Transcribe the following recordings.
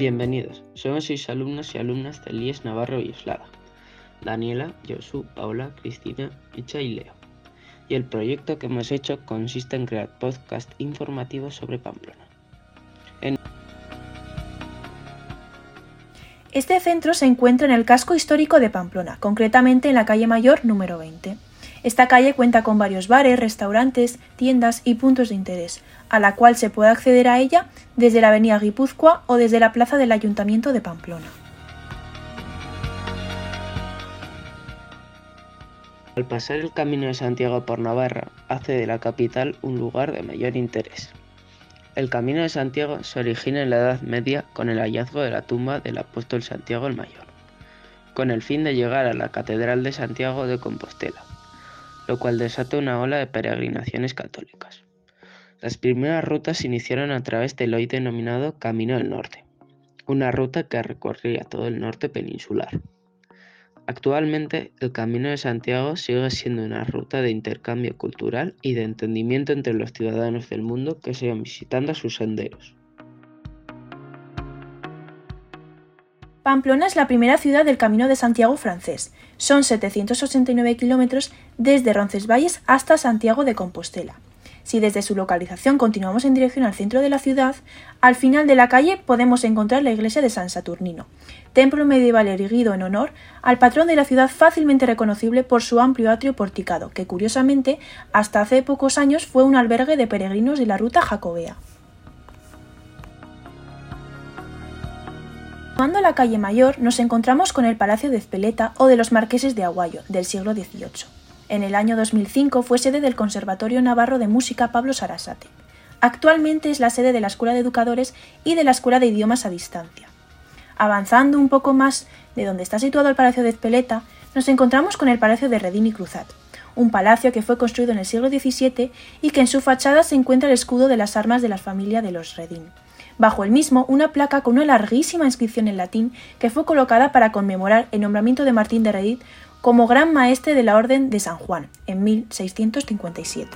Bienvenidos, somos seis alumnos y alumnas del IES Navarro y Eslada. Daniela, Josu, Paula, Cristina, Micha y Leo. Y el proyecto que hemos hecho consiste en crear podcast informativos sobre Pamplona. Este centro se encuentra en el casco histórico de Pamplona, concretamente en la calle Mayor número 20. Esta calle cuenta con varios bares, restaurantes, tiendas y puntos de interés, a la cual se puede acceder a ella desde la avenida Guipúzcoa o desde la plaza del Ayuntamiento de Pamplona. Al pasar el Camino de Santiago por Navarra, hace de la capital un lugar de mayor interés. El Camino de Santiago se origina en la Edad Media con el hallazgo de la tumba del apóstol Santiago el Mayor, con el fin de llegar a la Catedral de Santiago de Compostela, lo cual desató una ola de peregrinaciones católicas. Las primeras rutas se iniciaron a través del hoy denominado Camino del Norte, una ruta que recorría todo el norte peninsular. Actualmente, el Camino de Santiago sigue siendo una ruta de intercambio cultural y de entendimiento entre los ciudadanos del mundo que siguen visitando sus senderos. Pamplona es la primera ciudad del Camino de Santiago francés. Son 789 kilómetros desde Roncesvalles hasta Santiago de Compostela. Si desde su localización continuamos en dirección al centro de la ciudad, al final de la calle podemos encontrar la iglesia de San Saturnino, templo medieval erigido en honor al patrón de la ciudad fácilmente reconocible por su amplio atrio porticado, que curiosamente hasta hace pocos años fue un albergue de peregrinos de la ruta jacobea. Tomando la calle Mayor nos encontramos con el Palacio de Ezpeleta o de los Marqueses de Aguayo, del siglo XVIII. En el año 2005 fue sede del Conservatorio Navarro de Música Pablo Sarasate. Actualmente es la sede de la Escuela de Educadores y de la Escuela de Idiomas a Distancia. Avanzando un poco más de donde está situado el Palacio de Espeleta, nos encontramos con el Palacio de Redín y Cruzat, un palacio que fue construido en el siglo XVII y que en su fachada se encuentra el escudo de las armas de la familia de los Redín. Bajo el mismo, una placa con una larguísima inscripción en latín que fue colocada para conmemorar el nombramiento de Martín de Redín como gran maestre de la Orden de San Juan en 1657.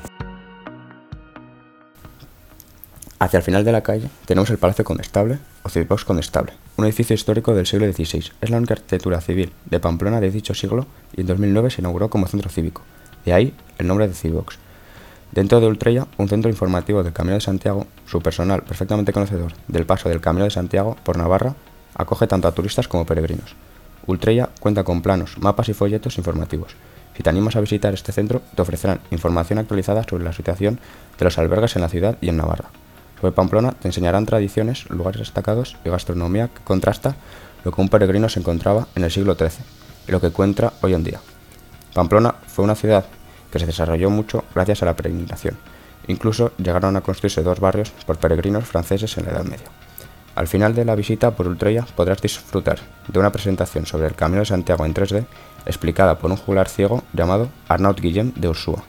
Hacia el final de la calle tenemos el Palacio Condestable o Civivox Condestable, un edificio histórico del siglo XVI. Es la única arquitectura civil de Pamplona de dicho siglo y en 2009 se inauguró como centro cívico. De ahí el nombre de Civivox. Dentro de Ultrella, un centro informativo del Camino de Santiago, su personal perfectamente conocedor del paso del Camino de Santiago por Navarra, acoge tanto a turistas como peregrinos. Ultrella cuenta con planos, mapas y folletos informativos. Si te animas a visitar este centro, te ofrecerán información actualizada sobre la situación de los albergues en la ciudad y en Navarra. Sobre Pamplona te enseñarán tradiciones, lugares destacados y gastronomía que contrasta lo que un peregrino se encontraba en el siglo XIII y lo que encuentra hoy en día. Pamplona fue una ciudad que se desarrolló mucho gracias a la peregrinación. Incluso llegaron a construirse dos barrios por peregrinos franceses en la Edad Media. Al final de la visita por Ultrella podrás disfrutar de una presentación sobre el Camino de Santiago en 3D explicada por un juglar ciego llamado Arnaud Guillem de Ursúa,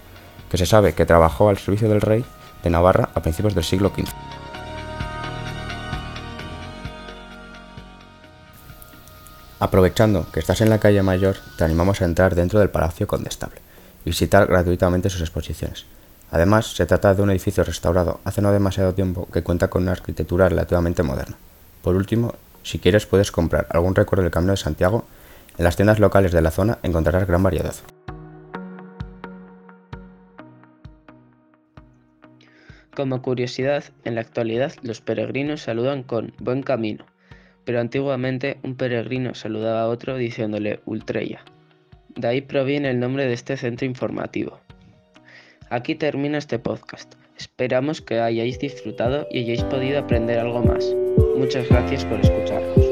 que se sabe que trabajó al servicio del rey de Navarra a principios del siglo XV. Aprovechando que estás en la calle Mayor, te animamos a entrar dentro del Palacio Condestable y visitar gratuitamente sus exposiciones. Además, se trata de un edificio restaurado hace no demasiado tiempo que cuenta con una arquitectura relativamente moderna. Por último, si quieres puedes comprar algún recuerdo del Camino de Santiago, en las tiendas locales de la zona encontrarás gran variedad. Como curiosidad, en la actualidad los peregrinos saludan con buen camino, pero antiguamente un peregrino saludaba a otro diciéndole Ultrella. De ahí proviene el nombre de este centro informativo. Aquí termina este podcast. Esperamos que hayáis disfrutado y hayáis podido aprender algo más. Muchas gracias por escucharnos.